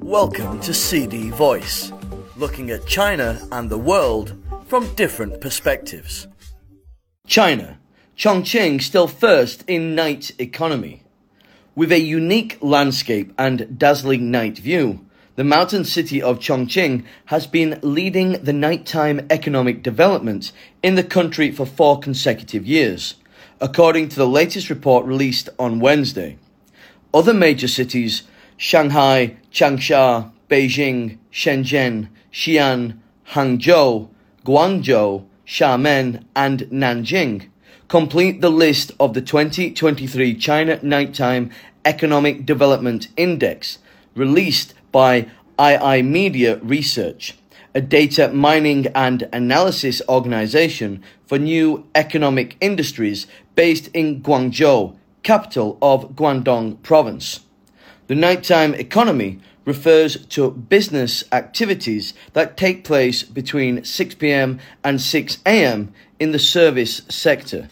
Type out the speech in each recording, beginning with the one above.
Welcome to CD Voice, looking at China and the world from different perspectives. China, Chongqing still first in night economy. With a unique landscape and dazzling night view, the mountain city of Chongqing has been leading the nighttime economic development in the country for four consecutive years, according to the latest report released on Wednesday. Other major cities, Shanghai, Changsha, Beijing, Shenzhen, Xi'an, Hangzhou, Guangzhou, Xiamen, and Nanjing, complete the list of the 2023 China Nighttime Economic Development Index released by iiMedia Research, a data mining and analysis organization for new economic industries based in Guangzhou, capital of Guangdong province. The nighttime economy refers to business activities that take place between 6 pm and 6 am in the service sector.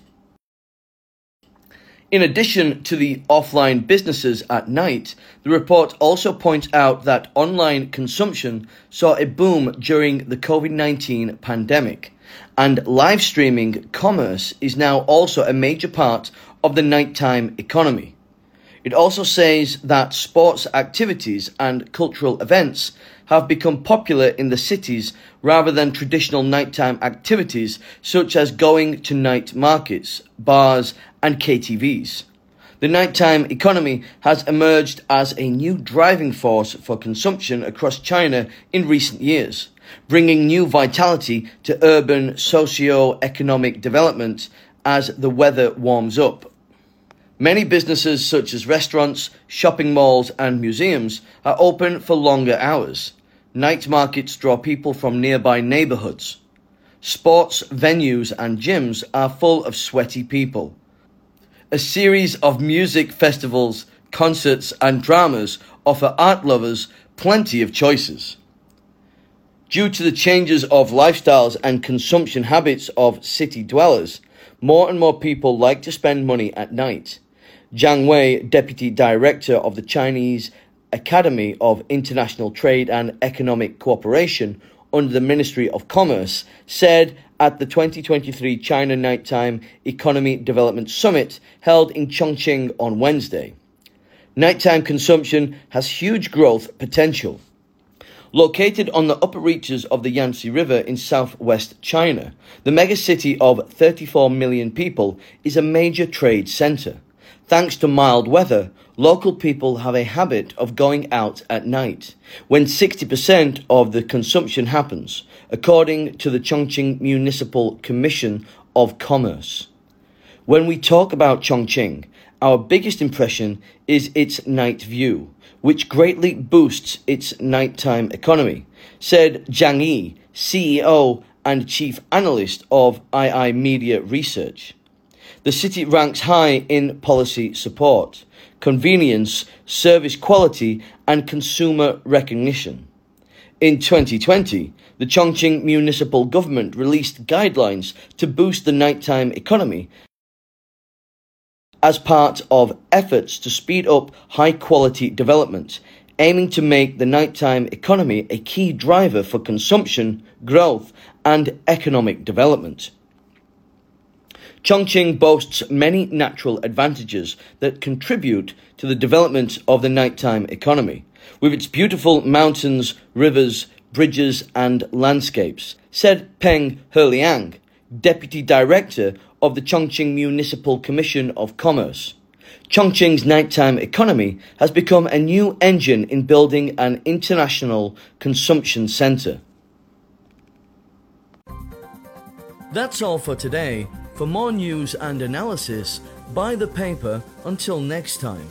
In addition to the offline businesses at night, the report also points out that online consumption saw a boom during the COVID 19 pandemic, and live streaming commerce is now also a major part of the nighttime economy. It also says that sports activities and cultural events have become popular in the cities rather than traditional nighttime activities such as going to night markets, bars, and KTVs. The nighttime economy has emerged as a new driving force for consumption across China in recent years, bringing new vitality to urban socio-economic development as the weather warms up. Many businesses, such as restaurants, shopping malls, and museums, are open for longer hours. Night markets draw people from nearby neighborhoods. Sports venues and gyms are full of sweaty people. A series of music festivals, concerts, and dramas offer art lovers plenty of choices. Due to the changes of lifestyles and consumption habits of city dwellers, more and more people like to spend money at night. Zhang Wei, Deputy Director of the Chinese Academy of International Trade and Economic Cooperation under the Ministry of Commerce, said at the 2023 China Nighttime Economy Development Summit held in Chongqing on Wednesday. Nighttime consumption has huge growth potential. Located on the upper reaches of the Yangtze River in southwest China, the megacity of 34 million people is a major trade center. Thanks to mild weather, local people have a habit of going out at night, when 60% of the consumption happens, according to the Chongqing Municipal Commission of Commerce. When we talk about Chongqing, our biggest impression is its night view, which greatly boosts its nighttime economy, said Zhang Yi, CEO and Chief Analyst of iiMedia Research. The city ranks high in policy support, convenience, service quality, and consumer recognition. In 2020, the Chongqing municipal government released guidelines to boost the nighttime economy as part of efforts to speed up high quality development, aiming to make the nighttime economy a key driver for consumption, growth, and economic development. Chongqing boasts many natural advantages that contribute to the development of the nighttime economy, with its beautiful mountains, rivers, bridges, and landscapes, said Peng Heliang, Deputy Director of the Chongqing Municipal Commission of Commerce. Chongqing's nighttime economy has become a new engine in building an international consumption center. That's all for today. For more news and analysis, buy the paper. Until next time.